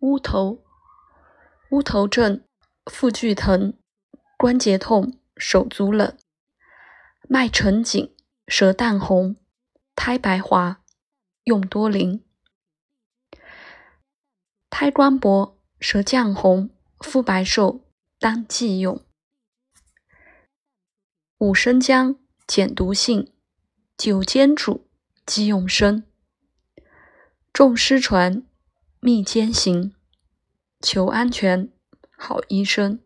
乌头，乌头症，腹剧疼，关节痛，手足冷，脉沉紧，舌淡红，苔白滑，用多灵。苔光薄，舌绛红，肤白瘦，当忌用。五生姜，减毒性，酒煎煮，忌用生。众师传。密兼行，求安全，好医生。